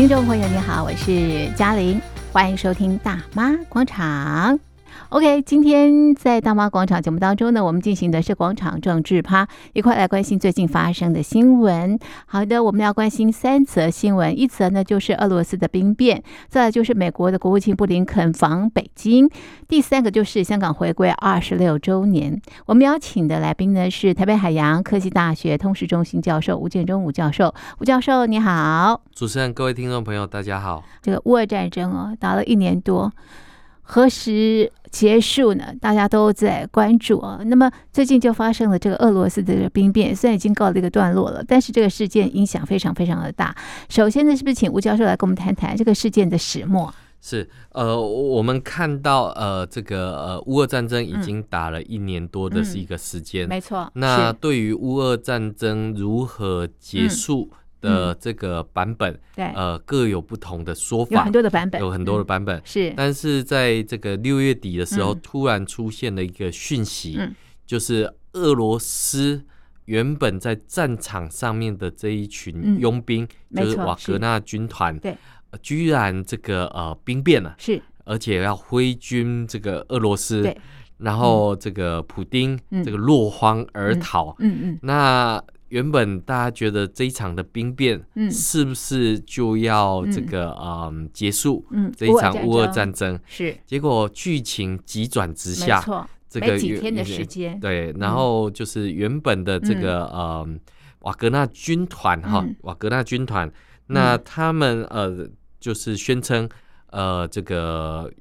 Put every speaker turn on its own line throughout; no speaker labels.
听众朋友，你好，我是嘉玲，欢迎收听大妈广场。OK，今天在大妈广场节目当中呢，我们进行的是广场政治趴，一块来关心最近发生的新闻。好的，我们要关心三则新闻，一则呢就是俄罗斯的兵变，再来就是美国的国务卿布林肯访北京，第三个就是香港回归二十六周年。我们邀请的来宾呢是台北海洋科技大学通识中心教授吴建中吴教授，吴教授你好。
主持人、各位听众朋友，大家好。
这个乌俄战争哦，打了一年多。何时结束呢？大家都在关注啊。那么最近就发生了这个俄罗斯的兵变，虽然已经告了一个段落了，但是这个事件影响非常非常的大。首先呢，是不是请吴教授来跟我们谈谈这个事件的始末？
是，呃，我们看到呃，这个呃，乌俄战争已经打了一年多的是一个时间，
嗯嗯、没错。
那对于乌俄战争如何结束？嗯的这个版本，嗯、对，呃，各有不同的说法，
有很多的版本，
有很多的版本、嗯、是。但是在这个六月底的时候，嗯、突然出现了一个讯息，嗯、就是俄罗斯原本在战场上面的这一群佣兵，嗯、就是瓦格纳军团，对、呃，居然这个呃兵变了，是，而且要挥军这个俄罗斯，对，然后这个普丁、嗯、这个落荒而逃，嗯。嗯，嗯，那。原本大家觉得这一场的兵变，嗯是不是就要这个嗯，嗯结束？嗯，这一场乌俄战争是。结果剧情急转直下，没错，这个没几天的时间。对，然后就是原本的这个呃、嗯、瓦格纳军团哈，瓦格纳军团，那他们呃就是宣称呃这个。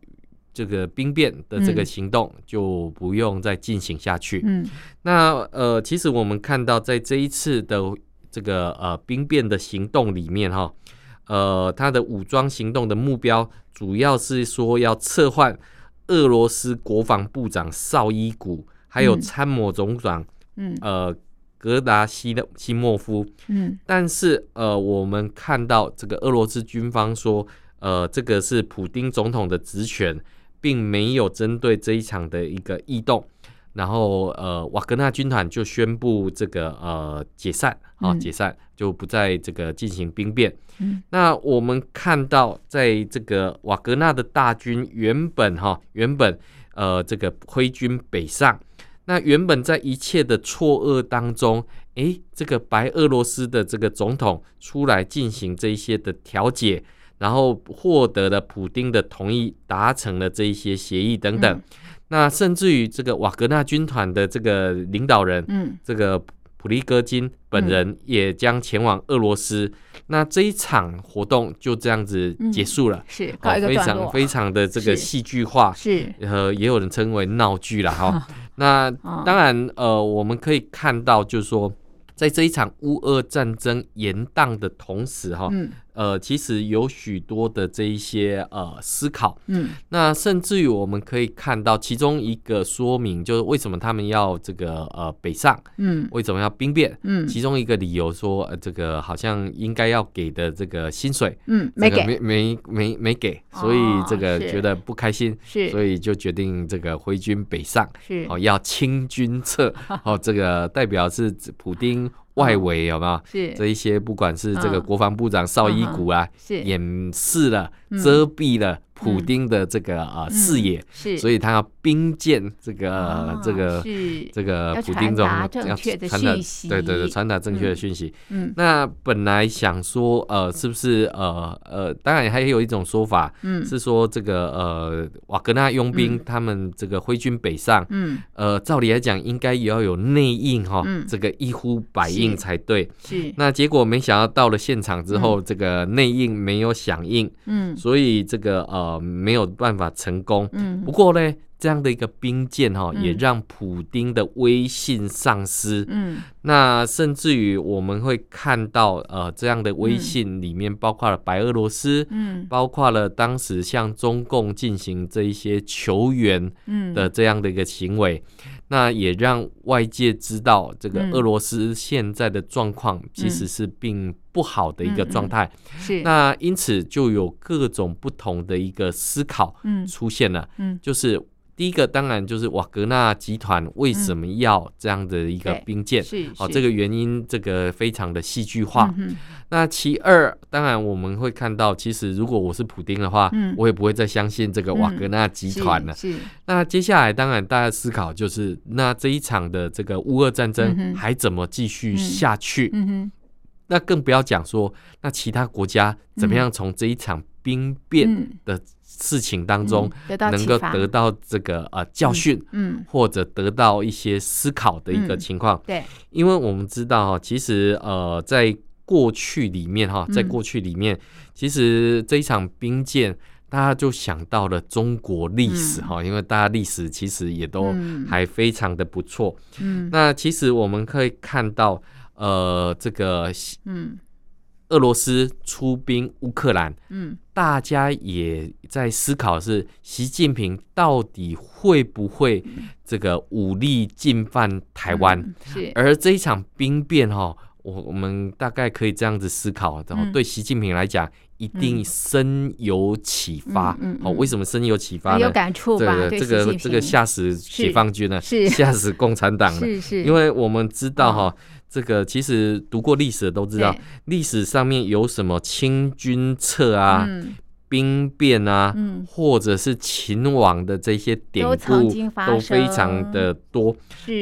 这个兵变的这个行动就不用再进行下去。嗯，那呃，其实我们看到在这一次的这个呃兵变的行动里面哈，呃，他的武装行动的目标主要是说要撤换俄罗斯国防部长绍伊古，还有参谋总长嗯呃格达西的西莫夫。嗯，但是呃，我们看到这个俄罗斯军方说，呃，这个是普丁总统的职权。并没有针对这一场的一个异动，然后呃，瓦格纳军团就宣布这个呃解散啊，解散就不再这个进行兵变。嗯，那我们看到，在这个瓦格纳的大军原本哈原本呃这个挥军北上，那原本在一切的错愕当中，诶，这个白俄罗斯的这个总统出来进行这一些的调解。然后获得了普丁的同意，达成了这一些协议等等。嗯、那甚至于这个瓦格纳军团的这个领导人，嗯，这个普利戈金本人也将前往俄罗斯。嗯、那这一场活动就这样子结束了，嗯、是非常非常的这个戏剧化，是呃，也有人称为闹剧了哈。哦、那当然呃，我们可以看到，就是说，在这一场乌俄战争延宕的同时，哈。嗯呃，其实有许多的这一些呃思考，嗯，那甚至于我们可以看到其中一个说明，就是为什么他们要这个呃北上，嗯，为什么要兵变，嗯，其中一个理由说，呃，这个好像应该要给的这个薪水，嗯，没给，没没没没给，所以这个觉得不开心，是，所以就决定这个挥军北上，是，哦，要清军侧，哦，这个代表是普丁。外围有没有？是。这一些，不管是这个国防部长邵伊古啊，是。掩饰了、遮蔽了。普丁的这个啊视野，是，所以他要兵谏这个这个这个普丁总统要传达对对对，传达正确的讯息。嗯，那本来想说呃，是不是呃呃，当然还有一种说法，嗯，是说这个呃瓦格纳佣兵他们这个挥军北上，嗯，呃，照理来讲应该也要有内应哈，这个一呼百应才对。是，那结果没想到到了现场之后，这个内应没有响应，嗯，所以这个呃。呃，没有办法成功。嗯，不过呢，这样的一个兵谏哈，也让普丁的威信丧失。嗯，那甚至于我们会看到，呃，这样的威信里面包括了白俄罗斯，嗯，包括了当时向中共进行这一些求援，的这样的一个行为。那也让外界知道，这个俄罗斯现在的状况其实是并不好的一个状态。是，那因此就有各种不同的一个思考出现了。嗯，就是第一个当然就是瓦格纳集团为什么要这样的一个兵舰？
是
哦，这个原因这个非常的戏剧化。
嗯、
那其二，当然我们会看到，其实如果我是普丁的话，嗯、我也不会再相信这个瓦格纳集团了。
是。是
那接下来，当然大家思考就是，那这一场的这个乌俄战争还怎么继续下去？那更不要讲说，那其他国家怎么样从这一场兵变的。事情当中能够得到这个呃教训，嗯，或者得到一些思考的一个情况，
对，
因为我们知道哈，其实呃，在过去里面哈，在过去里面，其实这一场兵谏，大家就想到了中国历史哈，因为大家历史其实也都还非常的不错，嗯，那其实我们可以看到呃，这个嗯。俄罗斯出兵乌克兰，嗯，大家也在思考是习近平到底会不会这个武力进犯台湾？嗯、是。而这一场兵变哈，我我们大概可以这样子思考，然后对习近平来讲，一定深有启发。嗯，好，为什么深有启发呢？
有感触吧？
这个这个这个吓死解放军了，吓死共产党了。是是。因为我们知道哈。这个其实读过历史的都知道，历史上面有什么清君侧啊、嗯、兵变啊，嗯、或者是秦王的这些典故都非常的多。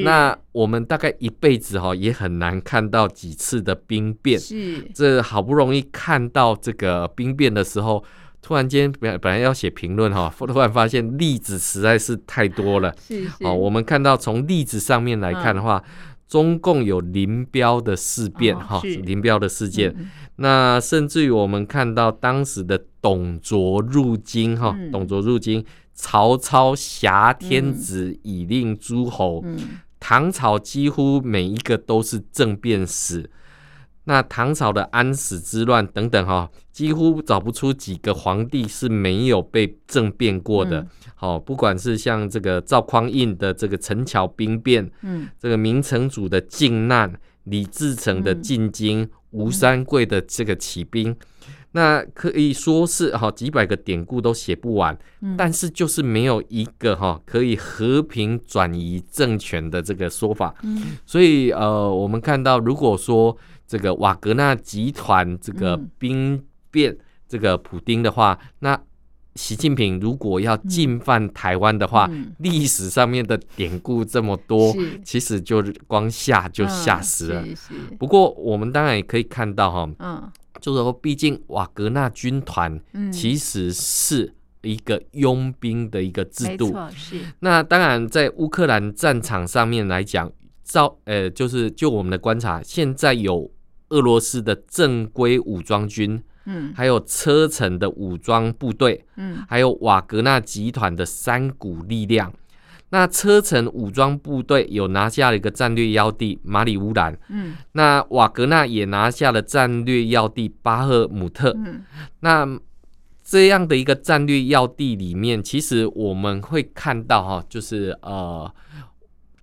那我们大概一辈子哈也很难看到几次的兵变。是，这好不容易看到这个兵变的时候，突然间本本来要写评论哈，突然发现例子实在是太多了。是，是，哦，我们看到从例子上面来看的话。嗯中共有林彪的事变，哈、哦，林彪的事件。嗯、那甚至于我们看到当时的董卓入京，哈、嗯，董卓入京，曹操挟天子以令诸侯，嗯、唐朝几乎每一个都是政变史。那唐朝的安史之乱等等哈，几乎找不出几个皇帝是没有被政变过的。好，不管是像这个赵匡胤的这个陈桥兵变，嗯，这个明成祖的靖难，李自成的进京，吴三桂的这个起兵，那可以说是哈几百个典故都写不完。但是就是没有一个哈可以和平转移政权的这个说法。所以呃，我们看到如果说。这个瓦格纳集团这个兵变，这个普丁的话，嗯、那习近平如果要进犯台湾的话，嗯、历史上面的典故这么多，其实就光吓就吓死了。嗯、不过我们当然也可以看到哈，嗯，就是说，毕竟瓦格纳军团其实是一个佣兵的一个制度。那当然，在乌克兰战场上面来讲，照呃，就是就我们的观察，现在有。俄罗斯的正规武装军，嗯，还有车臣的武装部队，嗯，还有瓦格纳集团的三股力量。那车臣武装部队有拿下了一个战略要地马里乌兰，嗯，那瓦格纳也拿下了战略要地巴赫姆特，嗯，那这样的一个战略要地里面，其实我们会看到哈，就是呃。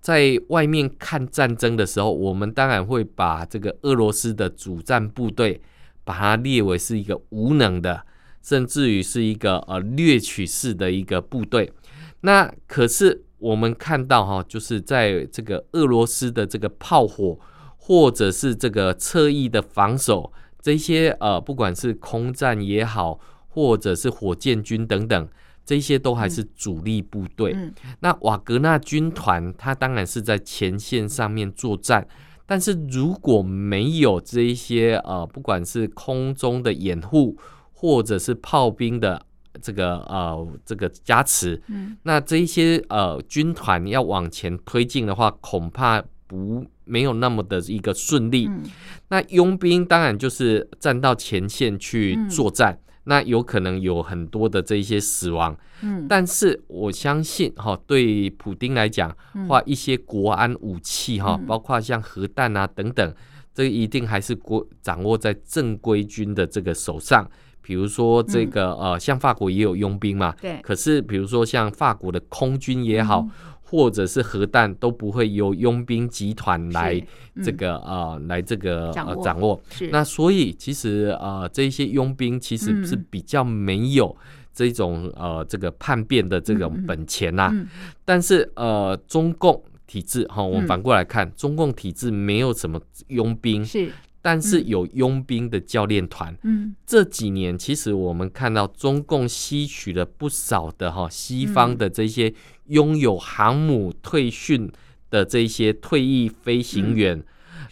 在外面看战争的时候，我们当然会把这个俄罗斯的主战部队，把它列为是一个无能的，甚至于是一个呃掠取式的一个部队。那可是我们看到哈，就是在这个俄罗斯的这个炮火，或者是这个侧翼的防守，这些呃不管是空战也好，或者是火箭军等等。这些都还是主力部队。那瓦格纳军团，它当然是在前线上面作战。但是如果没有这一些呃，不管是空中的掩护，或者是炮兵的这个呃这个加持，嗯、那这一些呃军团要往前推进的话，恐怕不没有那么的一个顺利。嗯、那佣兵当然就是站到前线去作战。嗯那有可能有很多的这一些死亡，嗯，但是我相信哈，对普丁来讲，话一些国安武器哈，包括像核弹啊等等，这一定还是国掌握在正规军的这个手上。比如说这个呃，像法国也有佣兵嘛，对。可是比如说像法国的空军也好，或者是核弹都不会由佣兵集团来这个、嗯、呃来这个
掌握。
呃、掌握那所以其实呃这些佣兵其实是比较没有这种呃这个叛变的这种本钱呐、啊。嗯嗯、但是呃中共体制哈，我们反过来看，嗯、中共体制没有什么佣兵是。但是有佣兵的教练团，嗯，这几年其实我们看到中共吸取了不少的哈西方的这些拥有航母退训的这些退役飞行员，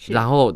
然后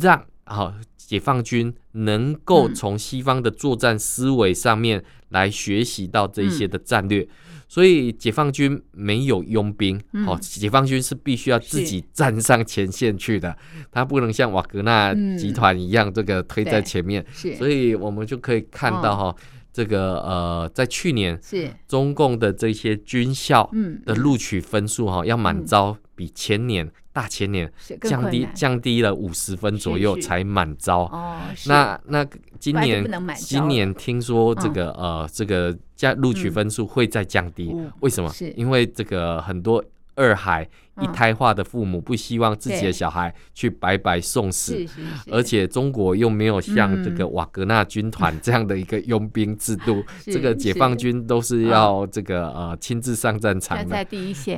让啊解放军能够从西方的作战思维上面来学习到这些的战略。所以解放军没有佣兵，好、嗯，解放军是必须要自己站上前线去的，他不能像瓦格纳集团一样这个推在前面。嗯、所以我们就可以看到哈，哦、这个呃，在去年是。中共的这些军校的录取分数哈，要满招比前年。大前年降低降低了五十分左右才满招，哦，那那今年今年听说这个呃这个加录取分数会再降低，为什么？因为这个很多。二孩一胎化的父母不希望自己的小孩去白白送死，而且中国又没有像这个瓦格纳军团这样的一个佣兵制度，这个解放军都是要这个呃亲自上战场的，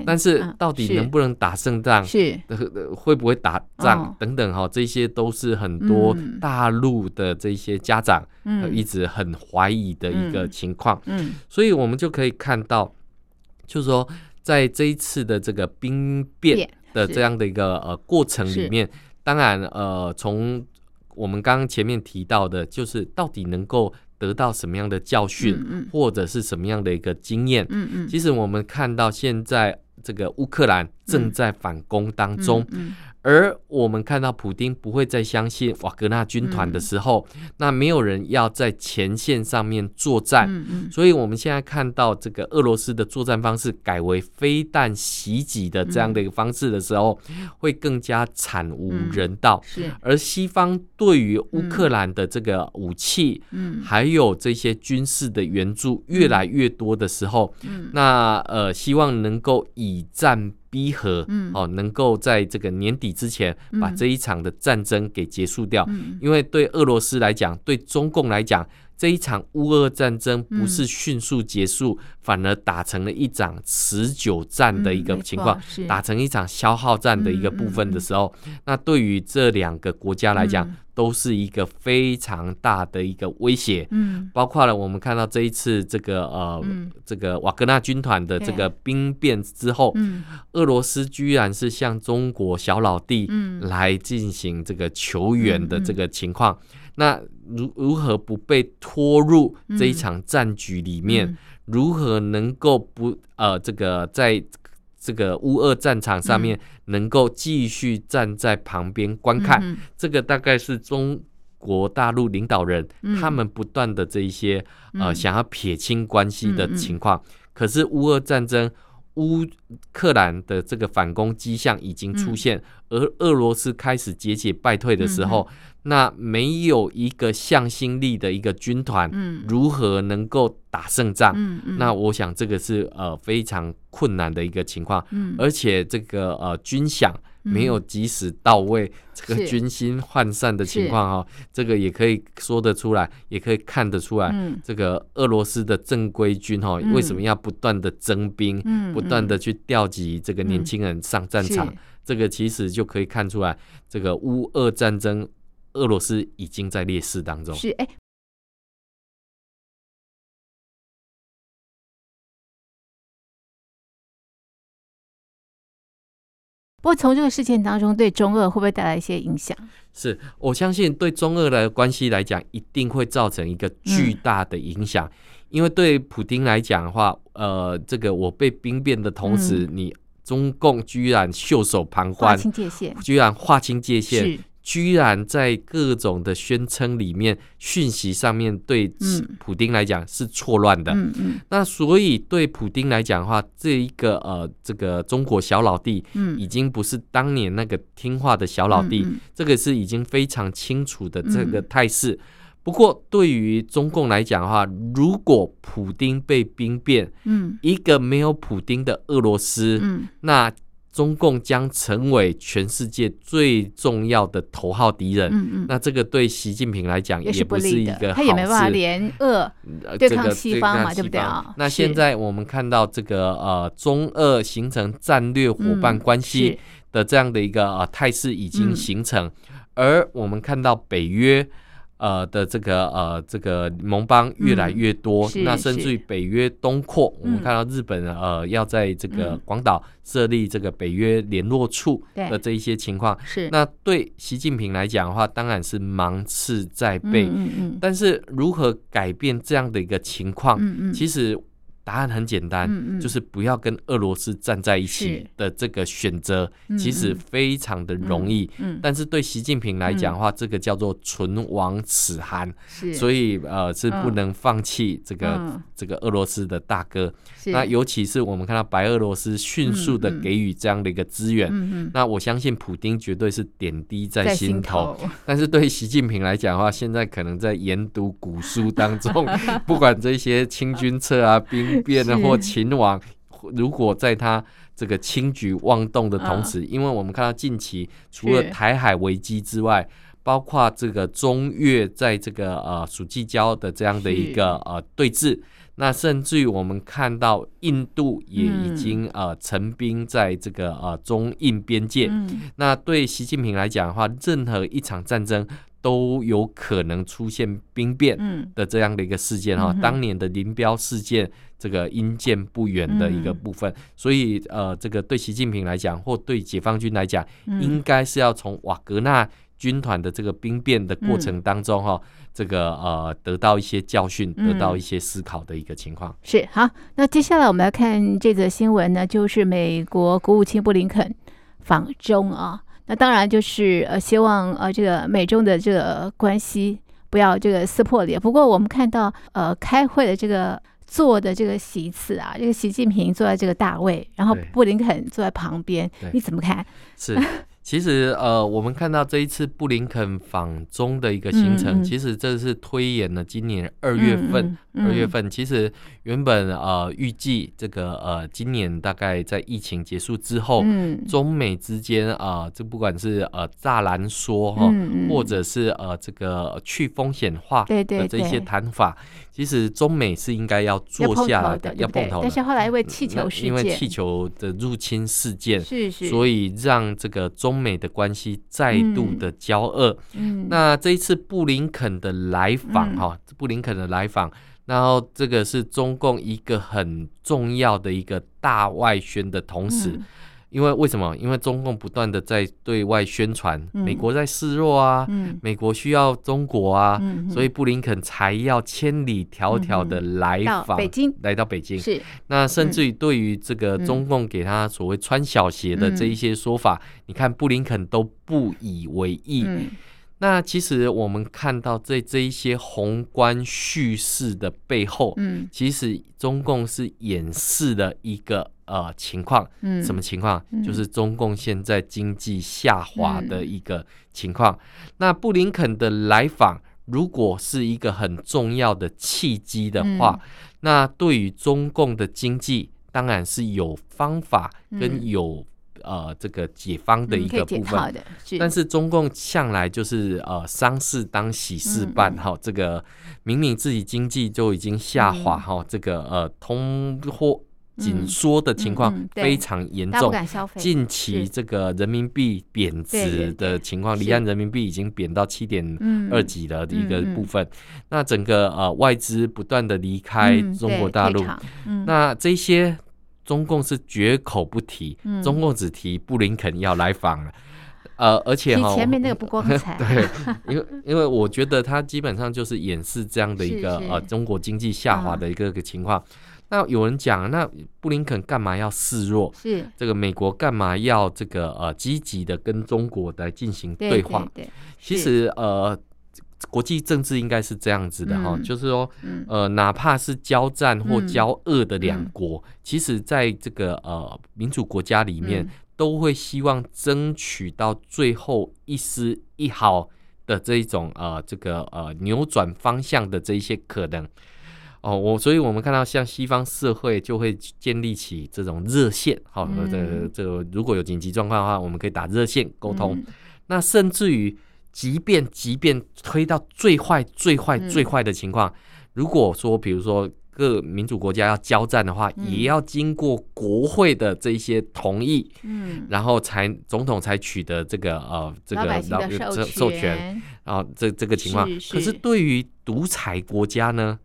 但是到底能不能打胜仗，是。会不会打仗等等哈，这些都是很多大陆的这些家长一直很怀疑的一个情况。嗯，所以我们就可以看到，就是说。在这一次的这个兵变的这样的一个呃过程里面，当然呃，从我们刚刚前面提到的，就是到底能够得到什么样的教训，或者是什么样的一个经验。嗯嗯。其实我们看到现在这个乌克兰正在反攻当中。而我们看到普丁不会再相信瓦格纳军团的时候，嗯、那没有人要在前线上面作战，嗯嗯、所以我们现在看到这个俄罗斯的作战方式改为飞弹袭击的这样的一个方式的时候，嗯、会更加惨无人道。嗯、而西方对于乌克兰的这个武器，嗯、还有这些军事的援助越来越多的时候，嗯、那呃，希望能够以战。逼和哦，能够在这个年底之前把这一场的战争给结束掉，因为对俄罗斯来讲，对中共来讲。这一场乌俄战争不是迅速结束，嗯、反而打成了一场持久战的一个情况，嗯、打成一场消耗战的一个部分的时候，那对于这两个国家来讲，嗯、都是一个非常大的一个威胁。嗯，包括了我们看到这一次这个呃，嗯、这个瓦格纳军团的这个兵变之后，嗯、俄罗斯居然是向中国小老弟来进行这个求援的这个情况。那如如何不被拖入这一场战局里面？嗯嗯、如何能够不呃这个在这个乌俄战场上面能够继续站在旁边观看？这个大概是中国大陆领导人、嗯、他们不断的这一些呃想要撇清关系的情况。可是乌俄战争，乌克兰的这个反攻迹象已经出现，嗯、而俄罗斯开始节节败退的时候。那没有一个向心力的一个军团，如何能够打胜仗？嗯嗯、那我想这个是呃非常困难的一个情况，嗯、而且这个呃军饷没有及时到位，嗯、这个军心涣散的情况哈，这个也可以说得出来，也可以看得出来，嗯、这个俄罗斯的正规军哈为什么要不断的征兵，嗯、不断的去调集这个年轻人上战场？嗯、这个其实就可以看出来，这个乌俄战争。俄罗斯已经在劣势当中。是哎，
不过从这个事件当中，对中俄会不会带来一些影响？
是我相信，对中俄的关系来讲，一定会造成一个巨大的影响。嗯、因为对普京来讲的话，呃，这个我被兵变的同时，嗯、你中共居然袖手旁观，
划清界限，
居然划清界限。居然在各种的宣称里面，讯息上面对普丁来讲是错乱的。嗯嗯、那所以对普丁来讲的话，这一个呃，这个中国小老弟，已经不是当年那个听话的小老弟，这个是已经非常清楚的这个态势。不过对于中共来讲的话，如果普丁被兵变，
嗯，
一个没有普丁的俄罗斯，
嗯，
那中共将成为全世界最重要的头号敌人。
嗯嗯，
那这个对习近平来讲也不是一个好事，
他也没办法联俄对抗西方嘛，对不对啊？
那现在我们看到这个呃中俄形成战略伙伴关系的这样的一个呃态势已经形成，而我们看到北约。呃的这个呃这个盟邦越来越多，嗯、那甚至于北约东扩，我们看到日本呃要在这个广岛设立这个北约联络处的这一些情况，
是。
那对习近平来讲的话，当然是芒刺在背，
嗯嗯嗯，
但是如何改变这样的一个情况，
嗯嗯，
其实。答案很简单，
嗯嗯，
就是不要跟俄罗斯站在一起的这个选择，其实非常的容易。但是对习近平来讲的话，嗯、这个叫做唇亡齿寒，所以呃是不能放弃这个、嗯、这个俄罗斯的大哥。那尤其是我们看到白俄罗斯迅速的给予这样的一个资源，那我相信普丁绝对是点滴在心头。
心头，
但是对习近平来讲的话，现在可能在研读古书当中，不管这些清君侧啊兵。变了或秦王，如果在他这个轻举妄动的同时，因为我们看到近期除了台海危机之外，包括这个中越在这个呃属济交的这样的一个呃对峙，那甚至于我们看到印度也已经呃成兵在这个呃中印边界，那对习近平来讲的话，任何一场战争。都有可能出现兵变的这样的一个事件哈，当年的林彪事件，这个因见不远的一个部分，所以呃，这个对习近平来讲，或对解放军来讲，应该是要从瓦格纳军团的这个兵变的过程当中哈，这个呃得到一些教训，得到一些思考的一个情况。
是好，那接下来我们来看这则新闻呢，就是美国国务卿布林肯访中啊。那当然就是呃，希望呃，这个美中的这个关系不要这个撕破脸。不过我们看到呃，开会的这个坐的这个席次啊，这个习近平坐在这个大位，然后布林肯坐在旁边，你怎么看？
是。其实呃，我们看到这一次布林肯访中的一个行程，嗯嗯、其实这是推演了今年二月份。二月份其实原本呃预计这个呃今年大概在疫情结束之后，嗯、中美之间啊、呃，这不管是呃栅栏说哈，或者是呃这个去风险化的这些谈法，其实中美是应该要坐下来的，要碰头的。但
是后来因为气球事件，因为
气球的入侵事件，
是是，
所以让这个中。美的关系再度的交恶，
嗯，
那这一次布林肯的来访，哈、嗯，布林肯的来访，然后这个是中共一个很重要的一个大外宣的同时。嗯因为为什么？因为中共不断的在对外宣传，美国在示弱啊，
嗯、
美国需要中国啊，
嗯、
所以布林肯才要千里迢迢的来访
北京，
来到北京。
是，
那甚至于对于这个中共给他所谓穿小鞋的这一些说法，嗯、你看布林肯都不以为意。
嗯、
那其实我们看到这这一些宏观叙事的背后，
嗯、
其实中共是掩饰了一个。呃，情况，
嗯，
什么情况？
嗯、
就是中共现在经济下滑的一个情况。
嗯、
那布林肯的来访，如果是一个很重要的契机的话，嗯、那对于中共的经济，当然是有方法跟有、嗯、呃这个解方的一个部分。
嗯、是
但是中共向来就是呃丧事当喜事办，哈、这个明明自己经济就已经下滑，哈、这个呃通货。紧缩的情况非常严重，近期这个人民币贬值的情况，离岸人民币已经贬到七点二几了的一个部分。那整个呃外资不断的离开中国大陆，那这些中共是绝口不提，中共只提布林肯要来访了。呃，而且哈，
前面那个不光彩，
对，因为因为我觉得他基本上就是掩饰这样的一个呃中国经济下滑的一个个情况。那有人讲，那布林肯干嘛要示弱？
是
这个美国干嘛要这个呃积极的跟中国来进行对话？
对，对，对，
其实呃，国际政治应该是这样子的哈，嗯、就是说呃，哪怕是交战或交恶的两国，嗯、其实在这个呃民主国家里面，嗯、都会希望争取到最后一丝一毫的这一种呃这个呃扭转方向的这一些可能。哦，我所以我们看到像西方社会就会建立起这种热线，好、哦，这、嗯、这个、如果有紧急状况的话，我们可以打热线沟通。嗯、那甚至于，即便即便推到最坏、最坏、最坏的情况，嗯、如果说比如说各民主国家要交战的话，嗯、也要经过国会的这一些同意，嗯，然后才总统才取得这个呃这个
授权，
授权，然后这这个情况。是是可是对于独裁国家呢？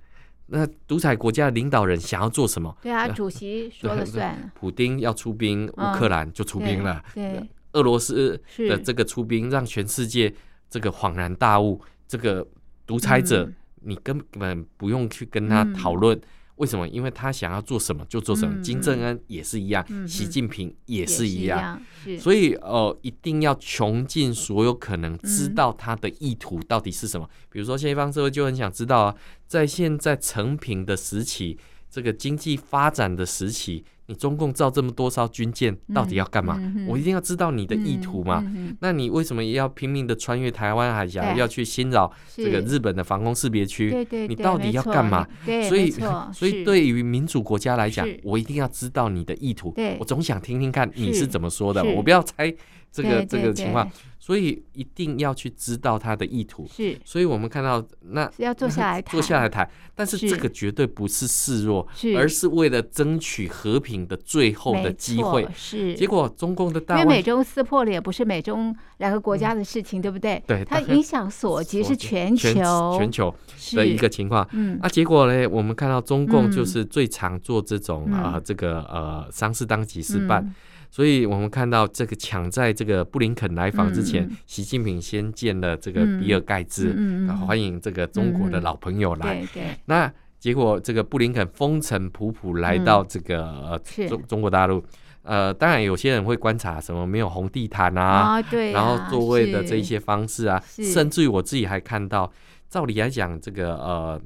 那独裁国家的领导人想要做什么？
对啊，主席说了算。
普丁要出兵乌克兰就出兵了。对，俄罗斯的这个出兵让全世界这个恍然大悟。这个独裁者，你根本不用去跟他讨论。为什么？因为他想要做什么就做什么。金正恩也是一样，习近平也是一样。所以呃，一定要穷尽所有可能，知道他的意图到底是什么。比如说，西方社会就很想知道啊，在现在成品的时期，这个经济发展的时期。你中共造这么多艘军舰，到底要干嘛？嗯嗯、我一定要知道你的意图嘛。那你为什么也要拼命的穿越台湾海峡，要去侵扰这个日本的防空识别区？对对对，你到底要干嘛？所以，所以对于民主国家来讲，我一定要知道你的意图。我总想听听看你是怎么说的，我不要猜。这个这个情况，所以一定要去知道他的意图。是，所以我们看到那
要坐下来谈，
坐下来谈。但是这个绝对不是示弱，而是为了争取和平的最后的机会。是，结果中共的大，
因为美中撕破了也不是美中两个国家的事情，对不对？
对，
它影响所及是全球
全球的一个情况。嗯，那结果呢？我们看到中共就是最常做这种啊，这个呃，丧事当即事办。所以我们看到这个抢在这个布林肯来访之前，嗯、习近平先见了这个比尔盖茨，嗯、欢迎这个中国的老朋友来。嗯嗯、那结果这个布林肯风尘仆仆来到这个、中中国大陆，呃，当然有些人会观察什么没有红地毯啊，哦、对啊，然后座位的这一些方式啊，甚至于我自己还看到，照理来讲，这个呃，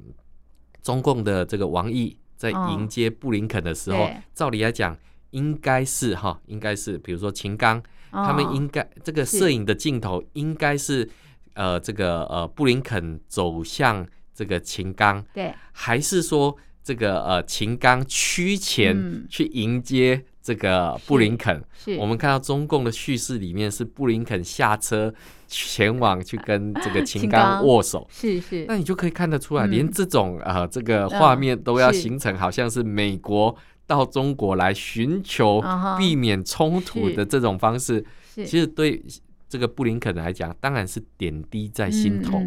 中共的这个王毅在迎接布林肯的时候，哦、照理来讲。应该是哈，应该是，比如说秦刚，他们应该这个摄影的镜头应该是呃这个呃布林肯走向这个秦刚，对，还是说这个呃秦刚趋前去迎接这个布林肯？我们看到中共的叙事里面是布林肯下车前往去跟这个秦刚握手，是是，那你就可以看得出来，连这种呃这个画面都要形成，好像是美国。到中国来寻求避免冲突的这种方式，其实对这个布林肯来讲，当然是点滴在心头。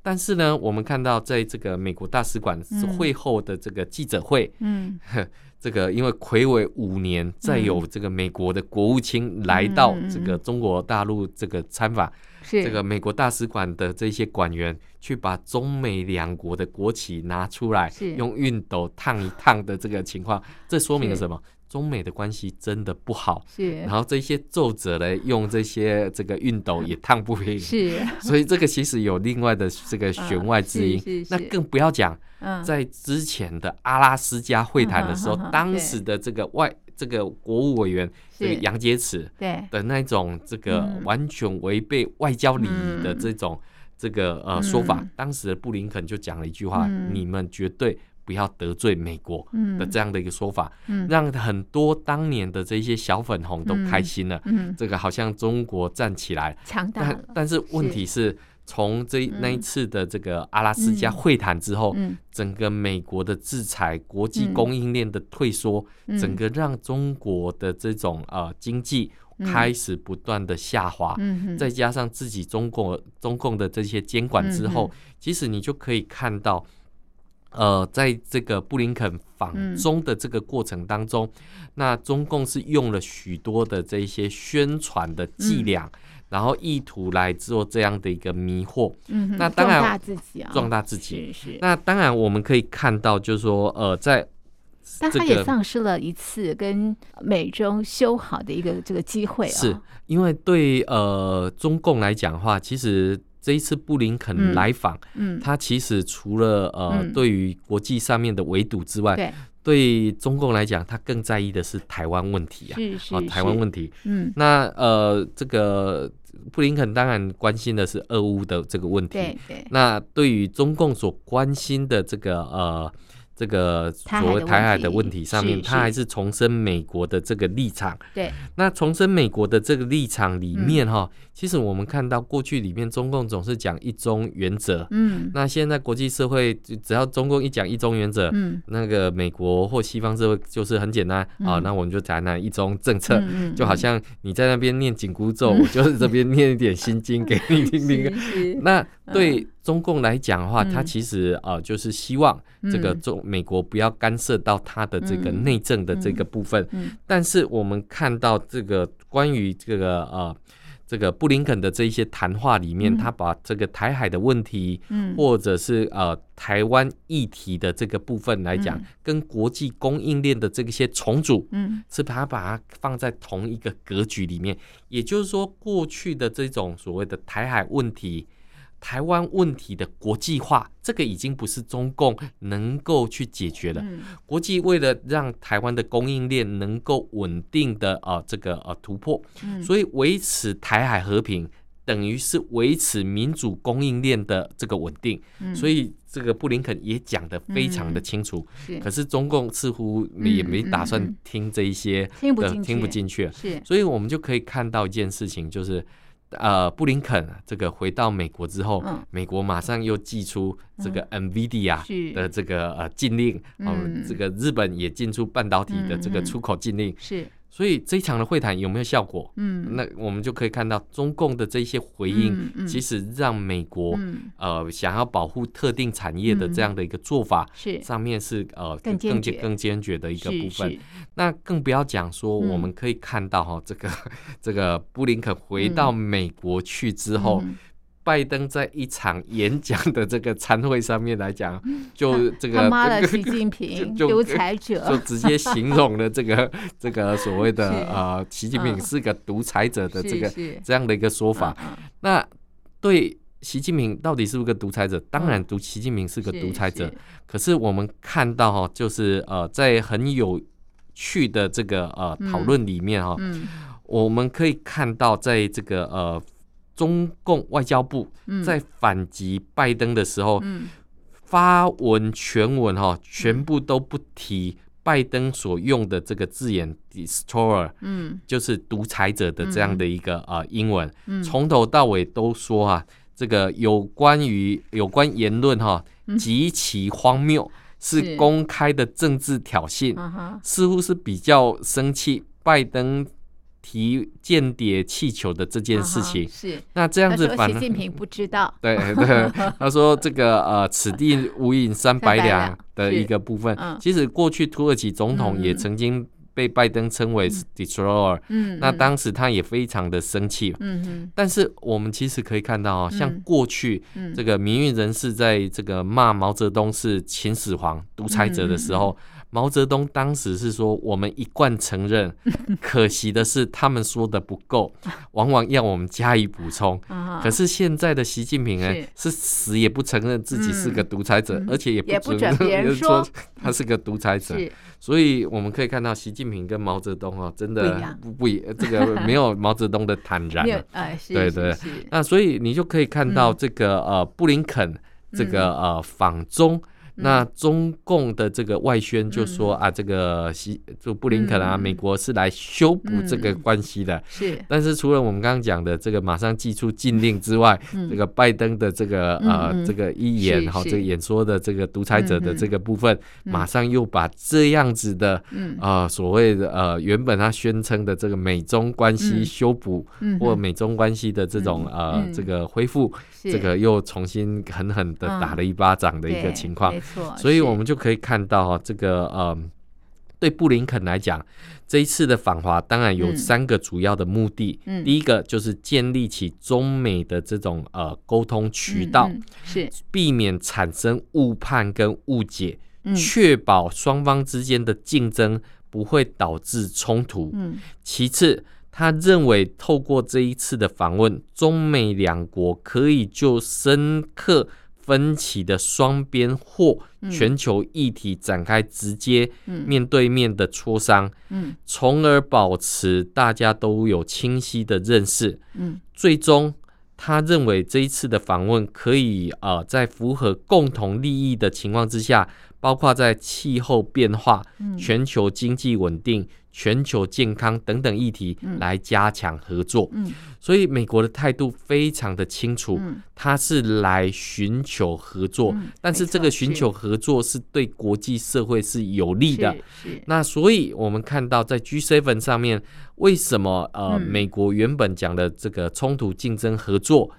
但是呢，我们看到在这个美国大使馆会后的这个记者会，嗯，这个因为魁违五年，再有这个美国的国务卿来到这个中国大陆这个参访。这个美国大使馆的这些馆员去把中美两国的国旗拿出来，用熨斗烫一烫的这个情况，这说明了什么？中美的关系真的不好。是，然后这些奏折呢，用这些这个熨斗也烫不平。是，所以这个其实有另外的这个弦外之音。那更不要讲，在之前的阿拉斯加会谈的时候，当时的这个外。这个国务委员这个杨洁篪对。的那种这个完全违背外交礼仪的这种这个呃说法，当时的布林肯就讲了一句话：你们绝对不要得罪美国的这样的一个说法，让很多当年的这些小粉红都开心了。这个好像中国站起来，但但是问题是。从这那一次的这个阿拉斯加会谈之后，嗯。嗯、整个美国的制裁、国际供应链的退缩，嗯、整个让中国的这种呃经济开始不断的下滑。再加上自己中国中共的这些监管之后，嗯、其实你就可以看到，呃，在这个布林肯访中的这个过程当中，嗯、那中共是用了许多的这些宣传的伎俩。嗯然后意图来做这样的一个迷惑，嗯哼，那当然壮大自己啊，壮大自己。是是。那当然我们可以看到，就是说，呃，在，
但他也丧失了一次跟美中修好的一个这个机会啊。
是因为对呃中共来讲的话，其实这一次布林肯来访，嗯，他其实除了呃对于国际上面的围堵之外，对。中共来讲，他更在意的是台湾问题啊，
是是，
啊，台湾问题。
嗯，
那呃，这个布林肯当然关心的是俄乌的这个问题。
对对。
那对于中共所关心的这个呃。这个所谓台海的问题上面，他还是重申美国的这个立场。
对，
那重申美国的这个立场里面哈，其实我们看到过去里面中共总是讲一中原则。嗯，那现在国际社会只要中共一讲一中原则，嗯，那个美国或西方社会就是很简单啊，那我们就谈谈一中政策，就好像你在那边念紧箍咒，我就是这边念一点心经给你听听。那对。中共来讲的话，他其实呃就是希望这个中美国不要干涉到他的这个内政的这个部分。但是我们看到这个关于这个呃这个布林肯的这一些谈话里面，他把这个台海的问题，或者是呃台湾议题的这个部分来讲，跟国际供应链的这些重组，是把它把它放在同一个格局里面。也就是说，过去的这种所谓的台海问题。台湾问题的国际化，这个已经不是中共能够去解决的。国际为了让台湾的供应链能够稳定的啊这个呃突破，所以维持台海和平，等于是维持民主供应链的这个稳定。所以这个布林肯也讲得非常的清楚。可是中共似乎也没打算听这一些的，听不进去。所以我们就可以看到一件事情，就是。呃，布林肯这个回到美国之后，嗯、美国马上又寄出这个 NVIDIA 的这个呃禁令，嗯，这个日本也进出半导体的这个出口禁令，是。所以这一场的会谈有没有效果？嗯，那我们就可以看到中共的这些回应，其实让美国呃想要保护特定产业的这样的一个做法，是。上面是呃更更坚更坚决的一个部分。那更不要讲说，我们可以看到哈，这个这个布林肯回到美国去之后。拜登在一场演讲的这个参会上面来讲，就这个
他妈的 习近平独裁者，
就直接形容了这个 这个所谓的呃习近平是个独裁者的这个这样的一个说法。那对习近平到底是不是个独裁者？当然，独习近平是个独裁者。可是我们看到哈，就是呃在很有趣的这个呃讨论里面哈，我们可以看到在这个呃。中共外交部在反击拜登的时候，发文全文哈，全部都不提拜登所用的这个字眼 “destroyer”，就是独裁者的这样的一个啊英文，从头到尾都说啊，这个有关于有关言论哈极其荒谬，是公开的政治挑衅，似乎是比较生气拜登。提间谍气球的这件事情，是那这样子，反正习
近平不知道。
对对，他说这个呃，此地无银三百两的一个部分。其实过去土耳其总统也曾经被拜登称为 destroyer，嗯，那当时他也非常的生气。嗯嗯。但是我们其实可以看到啊，像过去这个民运人士在这个骂毛泽东是秦始皇独裁者的时候。毛泽东当时是说：“我们一贯承认，可惜的是他们说的不够，往往要我们加以补充。可是现在的习近平呢，是。死也不承认自己是个独裁者，而且也不准别人 说。他是个独裁者。所以我们可以看到，习近平跟毛泽东啊，真的不不这个没有毛泽东的坦然。对对，那所以你就可以看到这个呃布林肯这个呃访中。”那中共的这个外宣就说啊，这个西就布林肯啊，美国是来修补这个关系的。是，但是除了我们刚刚讲的这个马上祭出禁令之外，这个拜登的这个呃这个一演哈，这个演说的这个独裁者的这个部分，马上又把这样子的呃所谓的呃原本他宣称的这个美中关系修补或美中关系的这种呃这个恢复，这个又重新狠狠的打了一巴掌的一个情况。所以，我们就可以看到哈，这个呃，对布林肯来讲，这一次的访华当然有三个主要的目的。嗯，第一个就是建立起中美的这种呃沟通渠道，是避免产生误判跟误解，确保双方之间的竞争不会导致冲突。嗯，其次，他认为透过这一次的访问，中美两国可以就深刻。分歧的双边或全球议题展开直接面对面的磋商，从而保持大家都有清晰的认识。最终，他认为这一次的访问可以呃，在符合共同利益的情况之下，包括在气候变化、全球经济稳定。全球健康等等议题来加强合作，所以美国的态度非常的清楚，他、嗯、是来寻求合作，嗯、但是这个寻求合作是对国际社会是有利的。那所以我们看到在 G7 上面，为什么呃、嗯、美国原本讲的这个冲突竞争合作？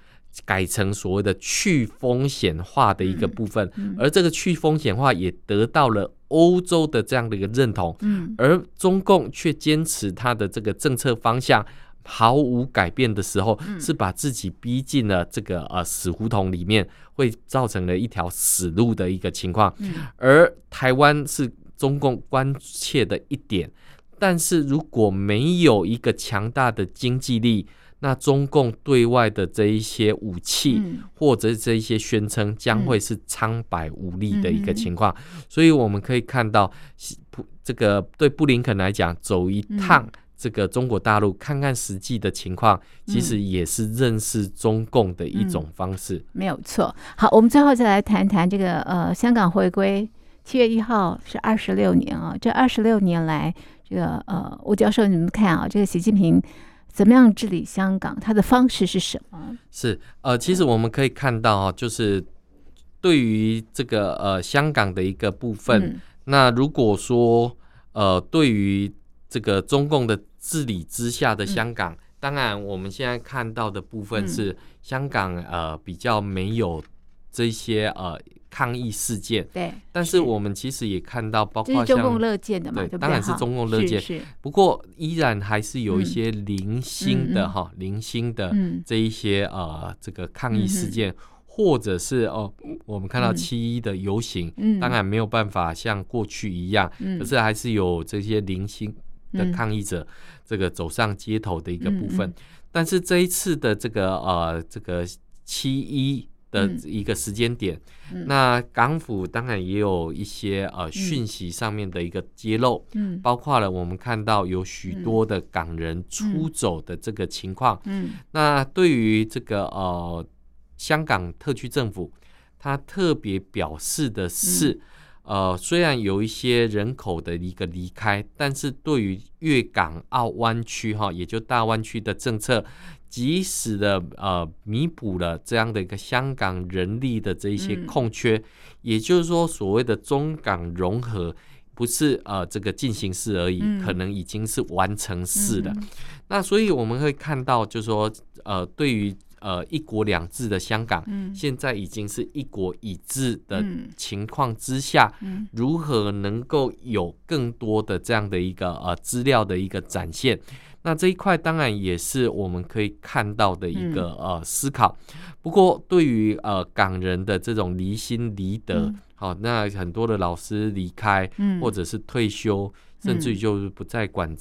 改成所谓的去风险化的一个部分，而这个去风险化也得到了欧洲的这样的一个认同，而中共却坚持他的这个政策方向毫无改变的时候，是把自己逼进了这个呃死胡同里面，会造成了一条死路的一个情况。而台湾是中共关切的一点，但是如果没有一个强大的经济力，那中共对外的这一些武器，或者这一些宣称，将会是苍白无力的一个情况。所以我们可以看到，这个对布林肯来讲，走一趟这个中国大陆，看看实际的情况，其实也是认识中共的一种方式。
没有错。好，我们最后再来谈谈这个呃，香港回归七月一号是二十六年啊。这二十六年来，这个呃，吴教授，你们看啊，这个习近平。怎么样治理香港？它的方式是什么？
是呃，其实我们可以看到啊，就是对于这个呃香港的一个部分，嗯、那如果说呃对于这个中共的治理之下的香港，嗯、当然我们现在看到的部分是香港呃比较没有这些呃。抗议事件，对，但是我们其实也看到，包括像
中共乐见的嘛，
对，当然是中共乐见，不过依然还是有一些零星的哈，零星的这一些呃这个抗议事件，或者是哦，我们看到七一的游行，当然没有办法像过去一样，可是还是有这些零星的抗议者这个走上街头的一个部分，但是这一次的这个呃这个七一。的一个时间点，那港府当然也有一些呃讯息上面的一个揭露，嗯，包括了我们看到有许多的港人出走的这个情况，嗯，嗯那对于这个呃香港特区政府，他特别表示的是，嗯、呃，虽然有一些人口的一个离开，但是对于粤港澳湾区哈，也就大湾区的政策。及时的呃弥补了这样的一个香港人力的这一些空缺，嗯、也就是说所谓的中港融合不是呃这个进行式而已，嗯、可能已经是完成式的。嗯、那所以我们会看到，就是说呃对于呃一国两制的香港，嗯、现在已经是一国一制的情况之下，嗯、如何能够有更多的这样的一个呃资料的一个展现？那这一块当然也是我们可以看到的一个、嗯、呃思考，不过对于呃港人的这种离心离德，好、嗯。哦，那很多的老师离开，嗯、或者是退休。甚至于就是不再管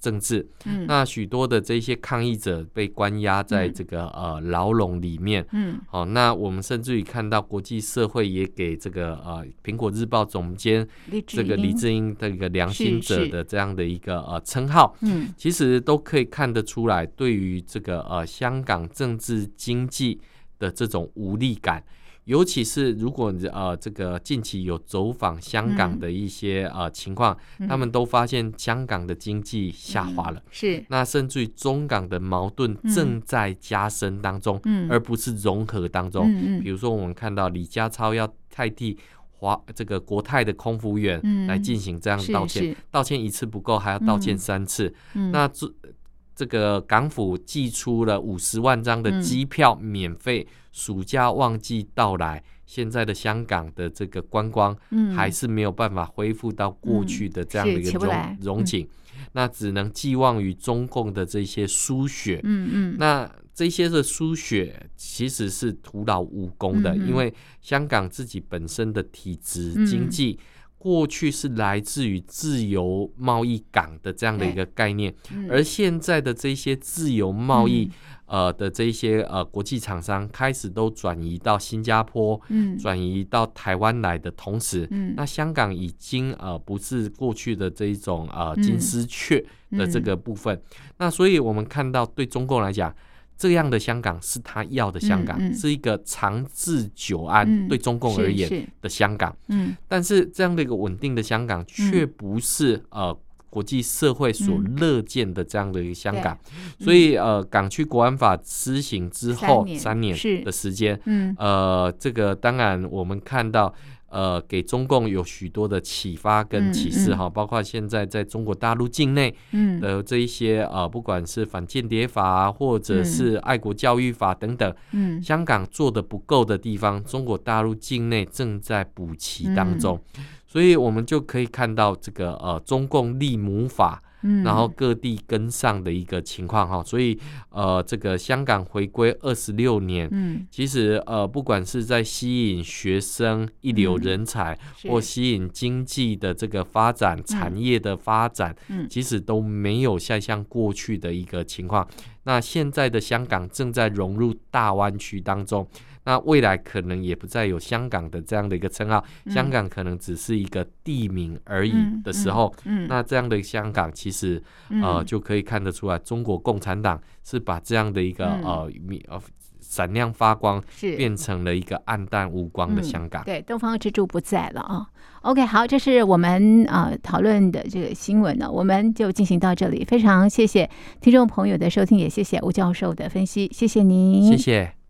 政治，嗯、那许多的这些抗议者被关押在这个、嗯、呃牢笼里面，嗯，好、哦，那我们甚至于看到国际社会也给这个呃苹果日报总监这个李志英的一个良心者的这样的一个呃称号，嗯，其实都可以看得出来，对于这个呃香港政治经济的这种无力感。尤其是如果呃这个近期有走访香港的一些呃情况，嗯、他们都发现香港的经济下滑了，嗯、是。那甚至于中港的矛盾正在加深当中，嗯、而不是融合当中。比如说我们看到李家超要代替华这个国泰的空服员来进行这样道歉，道歉一次不够，还要道歉三次。嗯、那这这个港府寄出了五十万张的机票免费。暑假旺季到来，现在的香港的这个观光，还是没有办法恢复到过去的这样的一个容容景，那只能寄望于中共的这些输血。嗯嗯，那这些的输血其实是徒劳无功的，因为香港自己本身的体制经济。过去是来自于自由贸易港的这样的一个概念，嗯、而现在的这些自由贸易呃的这些呃国际厂商开始都转移到新加坡，嗯，转移到台湾来的同时，嗯，那香港已经呃不是过去的这一种呃金丝雀的这个部分，那所以我们看到对中共来讲。这样的香港是他要的香港，嗯嗯、是一个长治久安、嗯、对中共而言的香港。嗯，但是这样的一个稳定的香港，却不是、嗯、呃国际社会所乐见的这样的一个香港。嗯、所以呃，港区国安法施行之后三年的时间，嗯，呃，这个当然我们看到。呃，给中共有许多的启发跟启示哈，嗯。嗯、包括现在在中国大陆境内的这一些呃，不管是反间谍法或者是爱国教育法等等，嗯，香港做的不够的地方，中国大陆境内正在补齐当中，嗯、所以我们就可以看到这个呃，中共立母法。然后各地跟上的一个情况哈，所以呃，这个香港回归二十六年，嗯，其实呃，不管是在吸引学生、一流人才，或吸引经济的这个发展、产业的发展，嗯，其实都没有像像过去的一个情况。那现在的香港正在融入大湾区当中。那未来可能也不再有香港的这样的一个称号，嗯、香港可能只是一个地名而已的时候，嗯那这样的香港其实、嗯、呃就可以看得出来，中国共产党是把这样的一个、嗯、呃呃闪亮发光，是变成了一个暗淡无光的香港。
嗯、对，东方之珠不在了啊。OK，好，这是我们呃讨论的这个新闻呢，我们就进行到这里。非常谢谢听众朋友的收听，也谢谢吴教授的分析，谢谢您，
谢谢。